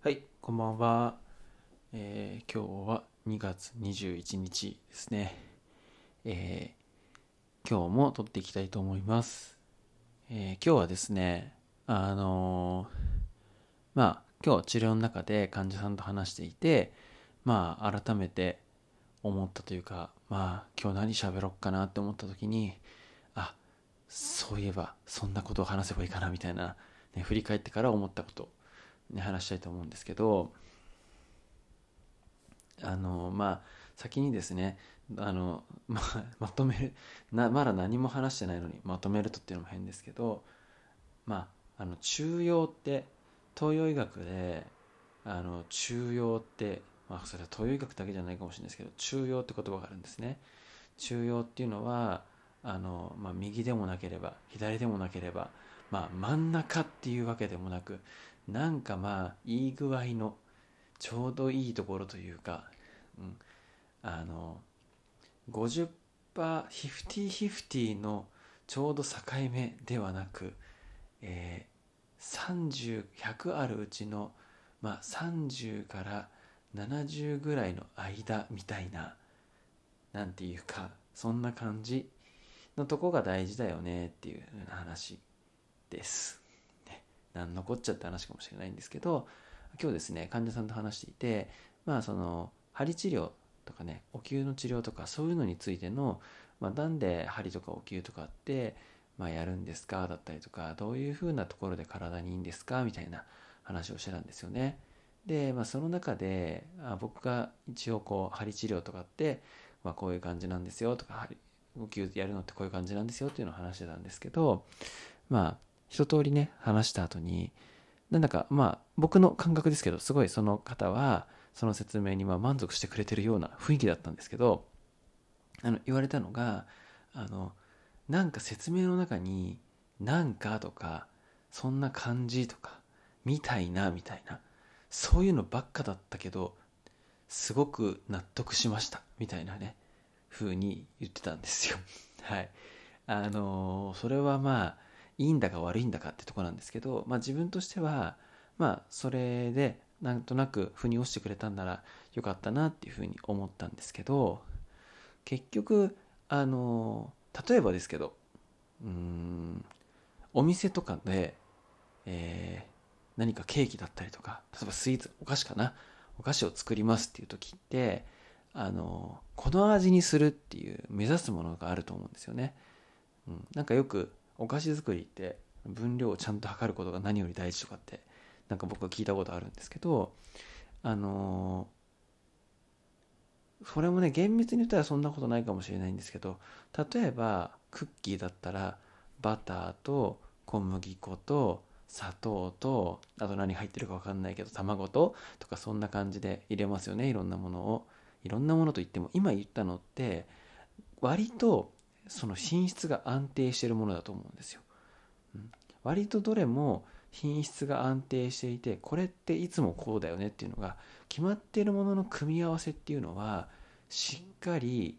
はい、こんばんは。えー今日は2月21日ですね。えー今日も撮っていきたいと思います。えー今日はですね、あのまあ、今日治療の中で患者さんと話していて、まあ、改めて思ったというか、まあ、今日何喋ろっかなって思った時に、あ、そういえば、そんなことを話せばいいかなみたいな、ね、振り返ってから思ったことね、話したいと思うんですけどあのまあ先にですねあの、ま、まとめるなまだ何も話してないのにまとめるとっていうのも変ですけどまああの中庸って東洋医学であの中庸ってまあそれは東洋医学だけじゃないかもしれないですけど中庸って言葉があるんですね。中庸っていうのはあの、まあ、右でもなければ左でもなければ、まあ、真ん中っていうわけでもなくなんかまあいい具合のちょうどいいところというか、うん、あの50%、50-50のちょうど境目ではなく、えー、30、100あるうちの、まあ、30から70ぐらいの間みたいな、なんていうか、そんな感じのとこが大事だよねっていう話です。ね、なんのこっちゃって話かもしれないんですけど今日ですね患者さんと話していてまあその針治療とかねお灸の治療とかそういうのについての、まあ、なんで針とかお灸とかって、まあ、やるんですかだったりとかどういうふうなところで体にいいんですかみたいな話をしてたんですよね。で、まあ、その中であ僕が一応こう針治療とかって、まあ、こういう感じなんですよとか針お灸やるのってこういう感じなんですよっていうのを話してたんですけどまあ一通りね話した後になんだかまあ僕の感覚ですけどすごいその方はその説明にま満足してくれてるような雰囲気だったんですけどあの言われたのがあのなんか説明の中に「なんか」とか「そんな感じ」とか「みたいな」みたいなそういうのばっかだったけどすごく納得しましたみたいなね風に言ってたんですよ。はい。あのそれはまあいいんだか悪いんだかってとこなんですけど、まあ、自分としてはまあそれでなんとなく腑に落ちてくれたんならよかったなっていうふうに思ったんですけど結局あの例えばですけどうんお店とかで、えー何かケーキだったりとか例えばスイーツお菓子かなお菓子を作りますっていう時ってあのこの味にするっていう目指すものがあると思うんですよね。うん、なんかよくお菓子作りって分量をちゃんと測ることが何より大事とかってなんか僕は聞いたことあるんですけどあのそれもね厳密に言ったらそんなことないかもしれないんですけど例えばクッキーだったらバターと小麦粉と砂糖とあと何入ってるか分かんないけど卵ととかそんな感じで入れますよねいろんなものを。いろんなものといっても今言ったのって割とその品質が安定しているものだと思うんですよ、うん、割とどれも品質が安定していてこれっていつもこうだよねっていうのが決まってるものの組み合わせっていうのはしっかり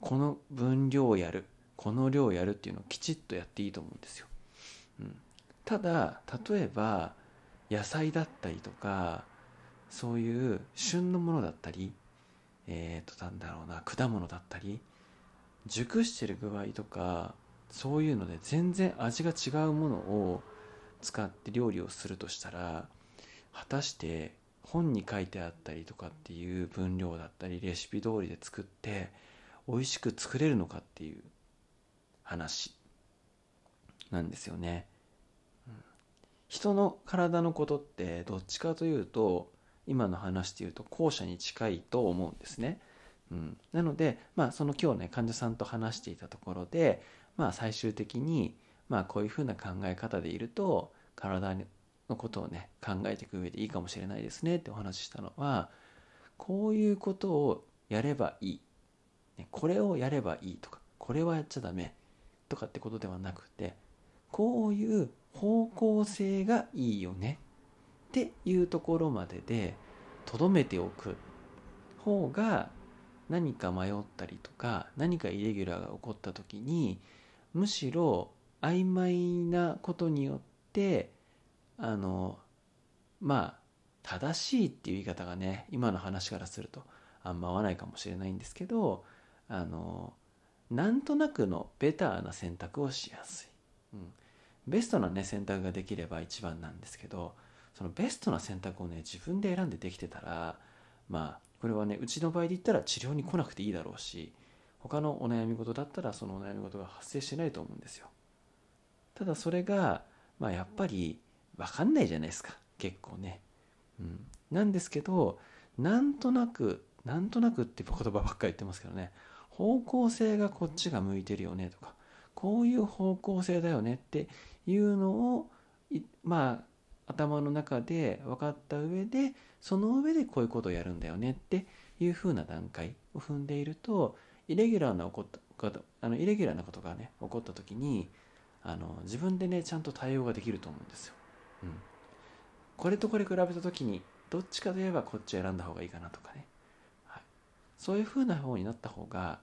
この分量をやるこの量をやるっていうのをきちっとやっていいと思うんですよ、うん、ただ例えば野菜だったりとかそういう旬のものだったりえっ、ー、となんだろうな果物だったり熟してる具合とかそういうので全然味が違うものを使って料理をするとしたら果たして本に書いてあったりとかっていう分量だったりレシピ通りで作って美味しく作れるのかっていう話なんですよね。人の体のことってどっちかというと今の話で言うと後者に近いと思うんですね。うん、なので、まあ、その今日ね患者さんと話していたところで、まあ、最終的に、まあ、こういうふうな考え方でいると体のことをね考えていく上でいいかもしれないですねってお話ししたのはこういうことをやればいい、ね、これをやればいいとかこれはやっちゃダメとかってことではなくてこういう方向性がいいよねっていうところまででとどめておく方が何か迷ったりとか何かイレギュラーが起こった時にむしろ曖昧なことによってあのまあ正しいっていう言い方がね今の話からするとあんま合わないかもしれないんですけどあのなんとなくのベターな選択をしやすい、うん、ベストなね選択ができれば一番なんですけどそのベストな選択をね自分で選んでできてたらまあこれはねうちの場合で言ったら治療に来なくていいだろうし他のお悩み事だったらそのお悩み事が発生しないと思うんですよ。ただそれがまあやっぱり分かんないじゃないですか。結構ね、うん、なんですけどなんとなくなんとなくって言葉ばっかり言ってますけどね。方向性がこっちが向いてるよねとかこういう方向性だよねっていうのをまあ頭の中で分かった上でその上でこういうことをやるんだよねっていう風な段階を踏んでいるとイレギュラーなこったあのイレギュラーなことがね起こった時にあの自分でねちゃんと対応ができると思うんですよ。うん、これとこれ比べた時にどっちかといえばこっちを選んだ方がいいかなとかね、はい、そういう風な方になった方が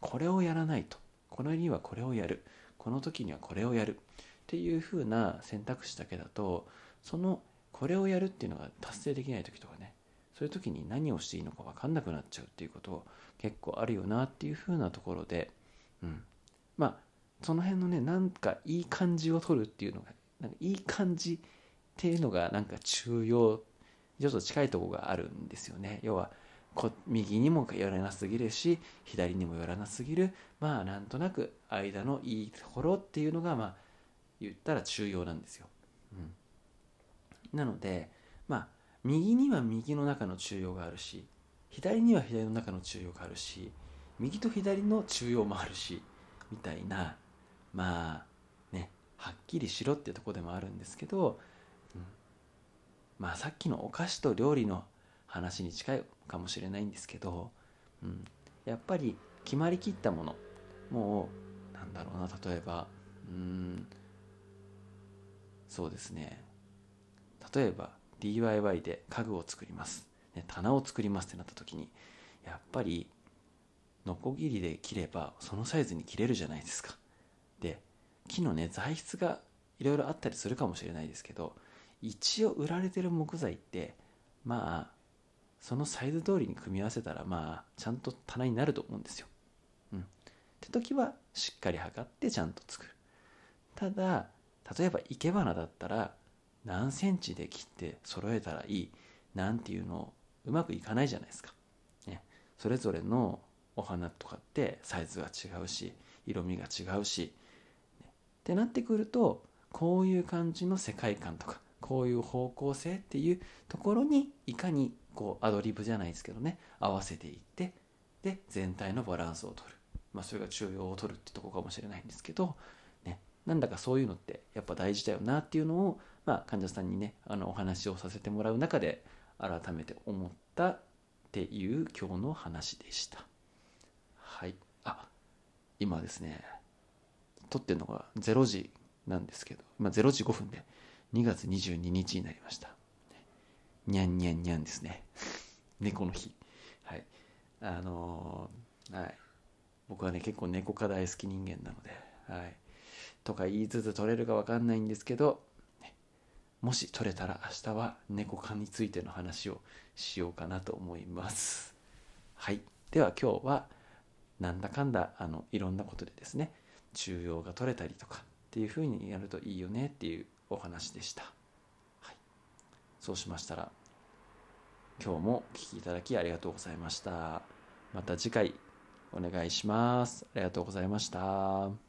これをやらないと。このにはこれをやる。この時にはこれをやる。っていう風な選択肢だけだとそのこれをやるっていうのが達成できない時とかねそういう時に何をしていいのか分かんなくなっちゃうっていうこと結構あるよなっていう風なところで、うん、まあその辺のねなんかいい感じを取るっていうのがなんかいい感じっていうのがなんか中庸ちょっと近いとこがあるんですよね。要はこ右にも寄らなすぎるし左にも寄らなすぎる。まあなんとなく間のいいところっていうのがまあ言ったら中庸なんですよ、うん、なのでまあ右には右の中の中庸があるし左には左の中の中庸があるし右と左の中庸もあるしみたいなまあねはっきりしろっていうとこでもあるんですけど、うん、まあさっきのお菓子と料理の話に近いかもしれないんですけど、うん、やっぱり決まりきったものもうなんだろうな例えばうん。そうですね。例えば DIY で家具を作ります、ね、棚を作りますってなった時にやっぱりノコギリで切ればそのサイズに切れるじゃないですかで木のね材質がいろいろあったりするかもしれないですけど一応売られてる木材ってまあそのサイズ通りに組み合わせたらまあちゃんと棚になると思うんですよ。うん。って時はしっかり測ってちゃんと作る。ただ例えば生け花だったら何センチで切って揃えたらいいなんていうのうまくいかないじゃないですか。ね、それぞれのお花とかってサイズが違うし色味が違うし、ね、ってなってくるとこういう感じの世界観とかこういう方向性っていうところにいかにこうアドリブじゃないですけどね合わせていってで全体のバランスを取る、まあ、それが中央を取るってとこかもしれないんですけど、なんだかそういうのってやっぱ大事だよなっていうのを、まあ、患者さんにねあのお話をさせてもらう中で改めて思ったっていう今日の話でした。はい。あ今ですね撮ってるのが0時なんですけど、まあ、0時5分で2月22日になりました。にゃんにゃんにゃんですね。猫の日。はい。あのー、はい。僕はね結構猫科大好き人間なのではい。とか言いつつ取れるか分かんないんですけど、もし取れたら明日は猫科についての話をしようかなと思います。はい。では今日はなんだかんだあのいろんなことでですね中央が取れたりとかっていうふうにやるといいよねっていうお話でした、はい、そうしましたら今日もお聴きいただきありがとうございました。また次回お願いします。ありがとうございました。